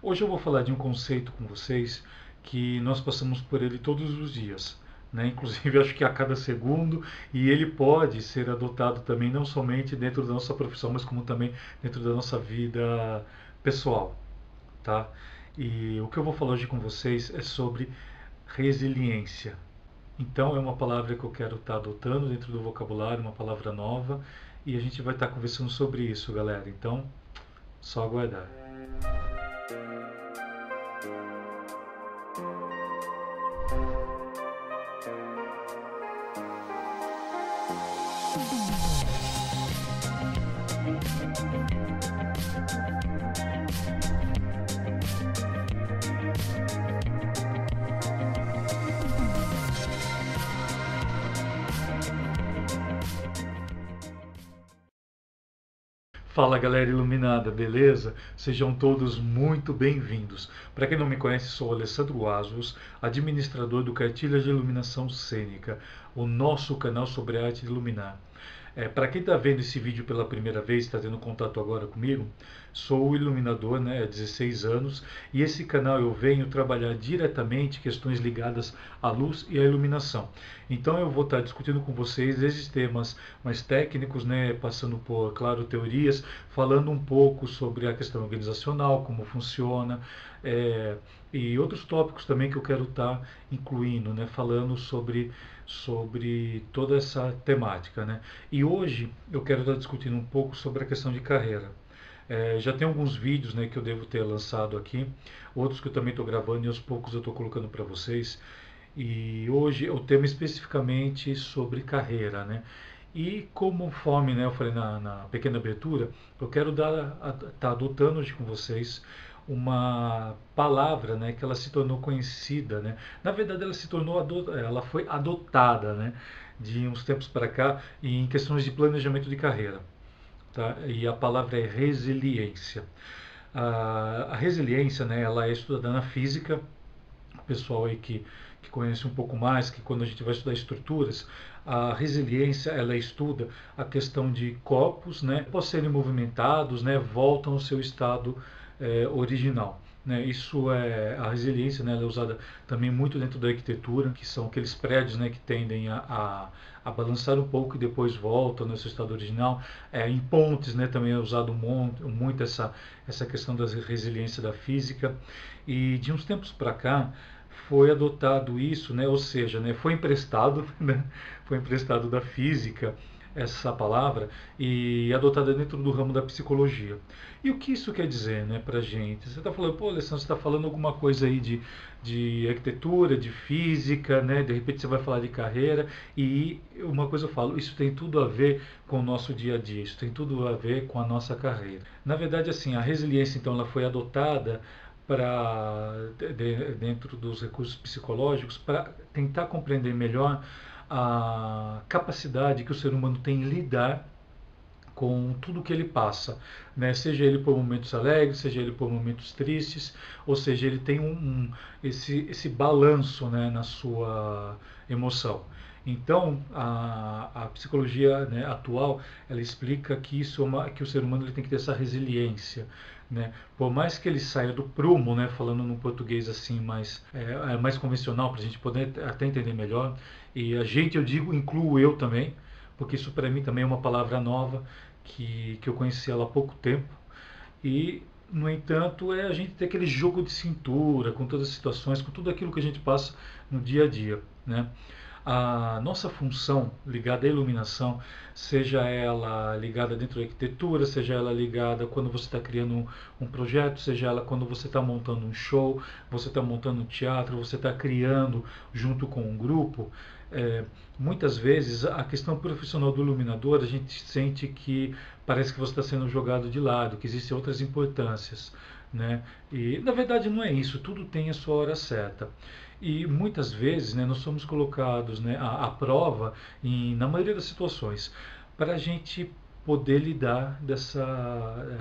Hoje eu vou falar de um conceito com vocês que nós passamos por ele todos os dias. Né? Inclusive, acho que a cada segundo, e ele pode ser adotado também, não somente dentro da nossa profissão, mas como também dentro da nossa vida pessoal. Tá? E o que eu vou falar hoje com vocês é sobre resiliência. Então, é uma palavra que eu quero estar adotando dentro do vocabulário, uma palavra nova, e a gente vai estar conversando sobre isso, galera. Então, só aguardar. Fala galera iluminada, beleza? Sejam todos muito bem-vindos. Para quem não me conhece, sou Alessandro Asvos, administrador do Cartilha de Iluminação Cênica, o nosso canal sobre a arte de iluminar. É, Para quem está vendo esse vídeo pela primeira vez, está tendo contato agora comigo, sou iluminador né, há 16 anos e esse canal eu venho trabalhar diretamente questões ligadas à luz e à iluminação. Então eu vou estar discutindo com vocês esses temas mais técnicos, né, passando por, claro, teorias, falando um pouco sobre a questão organizacional, como funciona, é, e outros tópicos também que eu quero estar incluindo, né, falando sobre sobre toda essa temática. Né? E hoje eu quero estar discutindo um pouco sobre a questão de carreira. É, já tem alguns vídeos né, que eu devo ter lançado aqui, outros que eu também estou gravando e aos poucos eu estou colocando para vocês. E hoje o tema especificamente sobre carreira. Né? E conforme né, eu falei na, na pequena abertura, eu quero estar tá adotando hoje com vocês uma palavra, né, que ela se tornou conhecida, né? Na verdade, ela se tornou ela foi adotada, né, de uns tempos para cá em questões de planejamento de carreira, tá? E a palavra é resiliência. A, a resiliência, né, ela é estudada na física. O pessoal aí que que conhece um pouco mais, que quando a gente vai estudar estruturas, a resiliência ela estuda a questão de corpos, né, após serem movimentados, né, voltam ao seu estado é, original. Né? Isso é a resiliência, né? Ela é usada também muito dentro da arquitetura, que são aqueles prédios, né, que tendem a, a, a balançar um pouco e depois voltam no seu estado original. É, em pontes, né, também é usado muito, muito essa essa questão da resiliência da física. E de uns tempos para cá foi adotado isso, né? Ou seja, né, foi emprestado, né? Foi emprestado da física essa palavra e adotada dentro do ramo da psicologia. E o que isso quer dizer né, para gente? Você está falando, pô, Alessandro, você está falando alguma coisa aí de, de arquitetura, de física, né? de repente você vai falar de carreira, e uma coisa eu falo, isso tem tudo a ver com o nosso dia a dia, isso tem tudo a ver com a nossa carreira. Na verdade, assim, a resiliência, então, ela foi adotada para de, dentro dos recursos psicológicos para tentar compreender melhor a capacidade que o ser humano tem em lidar com tudo que ele passa, né? seja ele por momentos alegres, seja ele por momentos tristes, ou seja, ele tem um, um esse, esse balanço né, na sua emoção. Então, a, a psicologia né, atual, ela explica que, isso é uma, que o ser humano ele tem que ter essa resiliência. Né? Por mais que ele saia do prumo, né, falando no português assim mais, é, é mais convencional, para a gente poder até entender melhor, e a gente, eu digo, incluo eu também, porque isso para mim também é uma palavra nova, que, que eu conheci ela há pouco tempo, e no entanto, é a gente ter aquele jogo de cintura com todas as situações, com tudo aquilo que a gente passa no dia a dia. Né? A nossa função ligada à iluminação, seja ela ligada dentro da arquitetura, seja ela ligada quando você está criando um, um, projeto, seja ela quando você está montando um show, você está montando um teatro, você está criando junto com um grupo, é, muitas vezes a questão profissional do iluminador a gente sente que parece que você está sendo jogado de lado, que existem outras importâncias. Né? E na verdade não é isso, tudo tem a sua hora certa. E muitas vezes né, nós somos colocados né, à, à prova, em, na maioria das situações, para a gente poder lidar dessa,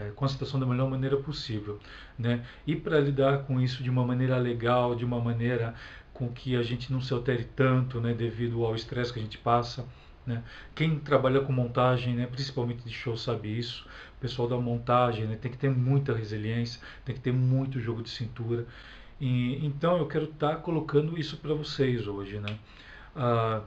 é, com a situação da melhor maneira possível. Né? E para lidar com isso de uma maneira legal, de uma maneira com que a gente não se altere tanto né, devido ao estresse que a gente passa. Né? Quem trabalha com montagem, né, principalmente de show, sabe isso. pessoal da montagem, né, tem que ter muita resiliência, tem que ter muito jogo de cintura. E, então eu quero estar tá colocando isso para vocês hoje, né? Ah,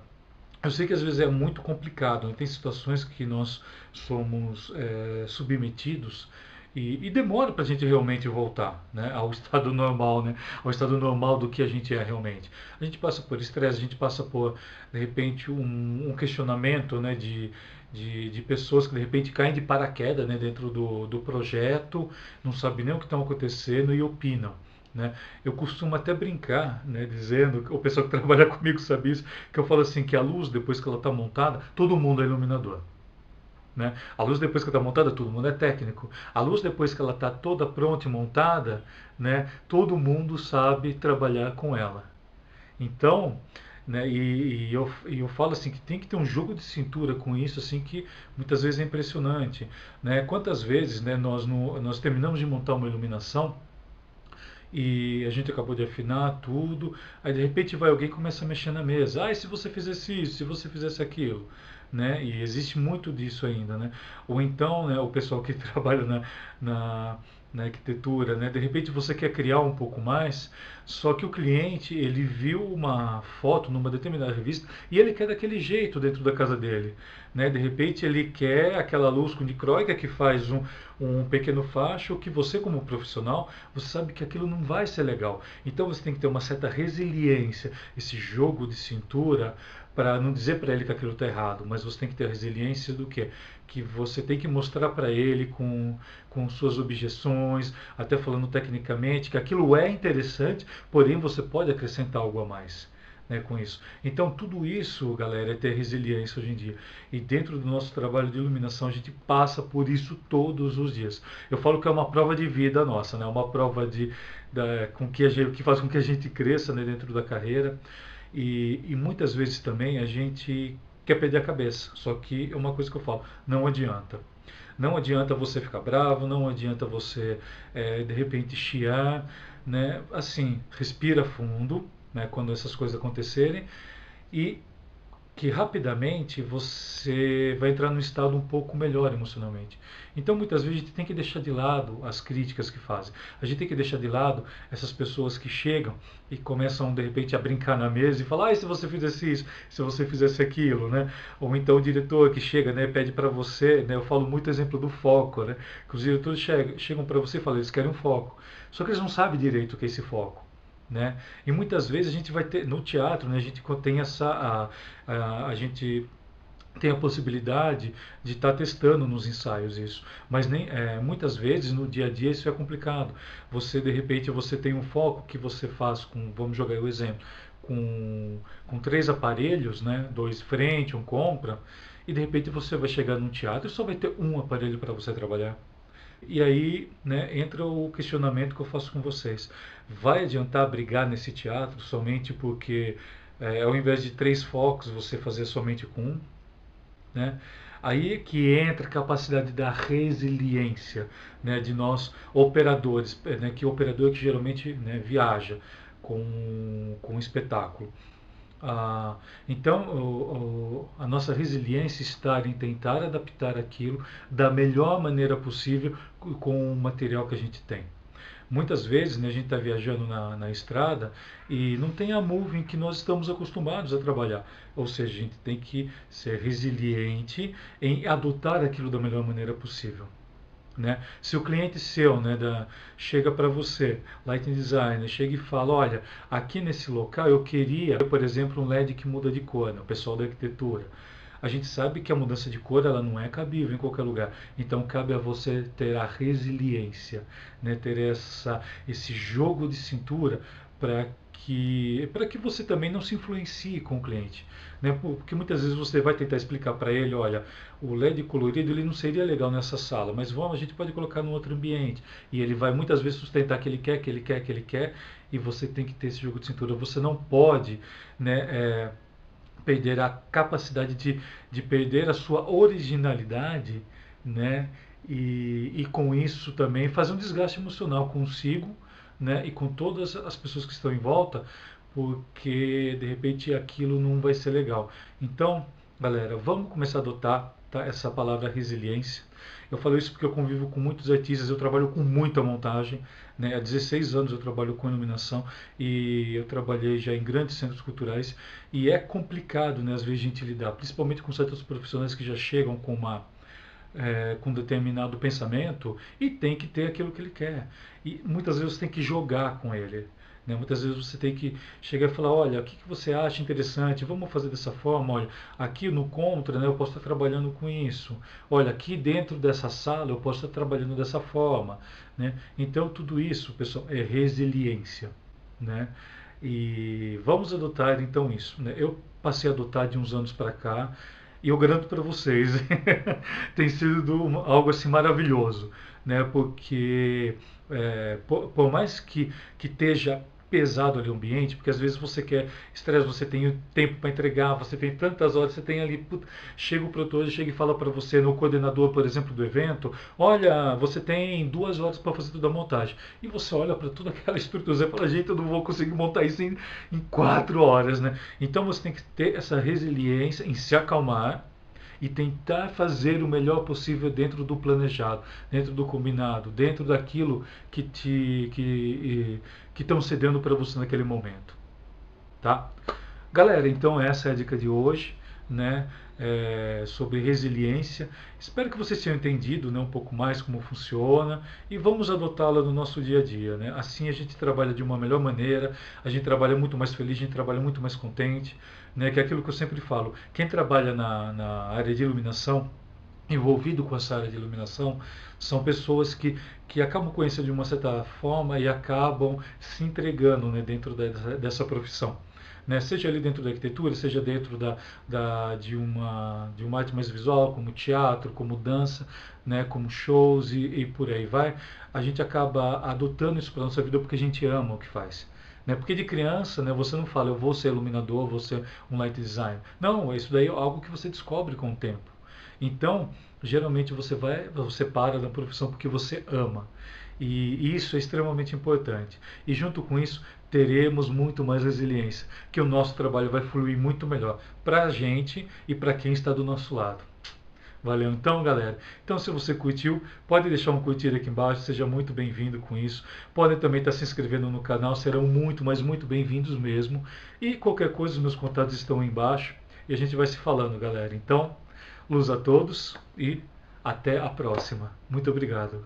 eu sei que às vezes é muito complicado, né? tem situações que nós somos é, submetidos e, e demora para a gente realmente voltar né, ao estado normal, né, ao estado normal do que a gente é realmente. A gente passa por estresse, a gente passa por, de repente, um, um questionamento né, de, de, de, pessoas que de repente caem de paraquedas né, dentro do, do projeto, não sabem nem o que está acontecendo e opinam. Né? Eu costumo até brincar, né, dizendo, o pessoal que trabalha comigo sabe isso, que eu falo assim, que a luz, depois que ela está montada, todo mundo é iluminador. Né? A luz depois que está montada, todo mundo é técnico. A luz depois que ela está toda pronta e montada, né, todo mundo sabe trabalhar com ela. Então, né, e, e, eu, e eu falo assim que tem que ter um jogo de cintura com isso, assim que muitas vezes é impressionante. Né? Quantas vezes né, nós, no, nós terminamos de montar uma iluminação e a gente acabou de afinar tudo, aí de repente vai alguém começa a mexer na mesa. Ah, e se você fizesse isso, se você fizesse aquilo? Né? E existe muito disso ainda, né? Ou então, né, o pessoal que trabalha na, na na arquitetura, né? De repente você quer criar um pouco mais, só que o cliente ele viu uma foto numa determinada revista e ele quer daquele jeito dentro da casa dele, né? De repente ele quer aquela luz com dicróica que faz um, um pequeno facho que você como profissional você sabe que aquilo não vai ser legal. Então você tem que ter uma certa resiliência, esse jogo de cintura para não dizer para ele que aquilo está errado, mas você tem que ter a resiliência do que que você tem que mostrar para ele com, com suas objeções, até falando tecnicamente, que aquilo é interessante, porém você pode acrescentar algo a mais. Né, com isso. Então, tudo isso, galera, é ter resiliência hoje em dia. E dentro do nosso trabalho de iluminação, a gente passa por isso todos os dias. Eu falo que é uma prova de vida nossa, né, uma prova de, da, com que, gente, que faz com que a gente cresça né, dentro da carreira. E, e muitas vezes também a gente quer perder a cabeça. Só que é uma coisa que eu falo, não adianta. Não adianta você ficar bravo, não adianta você é, de repente chiar, né? Assim, respira fundo, né? Quando essas coisas acontecerem e que rapidamente você vai entrar num estado um pouco melhor emocionalmente. Então, muitas vezes, a gente tem que deixar de lado as críticas que fazem. A gente tem que deixar de lado essas pessoas que chegam e começam, de repente, a brincar na mesa e falar: ah, se você fizesse isso, se você fizesse aquilo, né? Ou então o diretor que chega, né, pede para você, né? Eu falo muito exemplo do foco, né? Que os diretores chegam, chegam para você e falam: eles querem um foco. Só que eles não sabem direito o que é esse foco. Né? E muitas vezes a gente vai ter no teatro, né, a gente tem essa a, a, a gente tem a possibilidade de estar tá testando nos ensaios isso, mas nem é, muitas vezes no dia a dia isso é complicado. Você de repente você tem um foco que você faz com, vamos jogar o exemplo, com, com três aparelhos, né, dois frente, um compra, e de repente você vai chegar num teatro e só vai ter um aparelho para você trabalhar. E aí né, entra o questionamento que eu faço com vocês. Vai adiantar brigar nesse teatro somente porque é, ao invés de três focos você fazer somente com um? Né? Aí que entra a capacidade da resiliência né, de nós operadores, né, que operador que geralmente né, viaja com, com um espetáculo. Ah, então, o, o, a nossa resiliência está em tentar adaptar aquilo da melhor maneira possível com o material que a gente tem. Muitas vezes né, a gente está viajando na, na, estrada e não tem a moving que nós estamos acostumados a trabalhar. Ou seja, a gente tem que ser resiliente em adotar aquilo da melhor maneira possível. Né? Se o cliente seu né, da, chega para você, Lighting Designer, chega e fala, olha, aqui nesse local eu queria, por exemplo, um LED que muda de cor, né, o pessoal da arquitetura. A gente sabe que a mudança de cor ela não é cabível em qualquer lugar. Então cabe a você ter a resiliência, né, ter essa, esse jogo de cintura para que para que você também não se influencie com o cliente, né? Porque muitas vezes você vai tentar explicar para ele, olha, o LED colorido ele não seria legal nessa sala, mas vamos, a gente pode colocar num outro ambiente. E ele vai muitas vezes sustentar que ele quer, que ele quer, que ele quer, e você tem que ter esse jogo de cintura. Você não pode, né? É, perder a capacidade de, de perder a sua originalidade, né? E, e com isso também fazer um desgaste emocional consigo né, e com todas as pessoas que estão em volta, porque de repente aquilo não vai ser legal. Então, galera, vamos começar a adotar tá, essa palavra resiliência Eu falo isso porque eu convivo com muitos artistas, eu trabalho com muita montagem. Né? Há 16 anos eu trabalho com iluminação e eu trabalhei já em grandes centros culturais e é complicado, né, às vezes, a gente lidar, principalmente com certos profissionais que já chegam com uma é, com determinado pensamento e tem que ter aquilo que ele quer. E muitas vezes você tem que jogar com ele. Né? Muitas vezes você tem que chegar e falar, olha, o que, que você acha interessante? Vamos fazer dessa forma, olha, aqui no contra, né, eu posso estar trabalhando com isso. Olha, aqui dentro dessa sala eu posso estar trabalhando dessa forma. Né? Então tudo isso, pessoal, é resiliência. Né? E vamos adotar então isso. Né? Eu passei a adotar de uns anos para cá e eu garanto para vocês, tem sido algo assim maravilhoso, né? Porque é, por, por, mais que, que esteja pesado ali o ambiente, porque às vezes você quer estresse, você tem tempo para entregar, você tem tantas horas, você tem ali, puta, chega o produtor, chega e fala para você, no coordenador, por exemplo, do evento, olha, você tem duas horas para fazer toda a montagem. E você olha para toda aquela estrutura e fala, gente, eu não vou conseguir montar isso em, em quatro horas, né? Então você tem que ter essa resiliência em se acalmar, e tentar fazer o melhor possível dentro do planejado, dentro do combinado, dentro daquilo que te que que estão cedendo para você naquele momento, tá? Galera, então essa é a dica de hoje, né? É, sobre resiliência. Espero que vocês tenham entendido né, um pouco mais como funciona e vamos adotá-la no nosso dia a dia. Né? Assim a gente trabalha de uma melhor maneira, a gente trabalha muito mais feliz, a gente trabalha muito mais contente né, que é aquilo que eu sempre falo. Quem trabalha na, na área de iluminação, envolvido com essa área de iluminação, são pessoas que, que acabam conhecendo de uma certa forma e acabam se entregando né, dentro dessa, dessa profissão. Né? Seja ali dentro da arquitetura, seja dentro da, da, de, uma, de uma arte mais visual, como teatro, como dança, né? como shows e, e por aí vai, a gente acaba adotando isso para nossa vida porque a gente ama o que faz. Né? Porque de criança, né, você não fala, eu vou ser iluminador, vou ser um light designer. Não, isso daí é algo que você descobre com o tempo. Então, geralmente você vai, você para na profissão porque você ama. E isso é extremamente importante. E junto com isso, teremos muito mais resiliência, que o nosso trabalho vai fluir muito melhor para a gente e para quem está do nosso lado. Valeu então, galera. Então, se você curtiu, pode deixar um curtir aqui embaixo, seja muito bem-vindo com isso. Podem também estar se inscrevendo no canal, serão muito, mas muito bem-vindos mesmo. E qualquer coisa, os meus contatos estão aí embaixo e a gente vai se falando, galera. Então, luz a todos e até a próxima. Muito obrigado.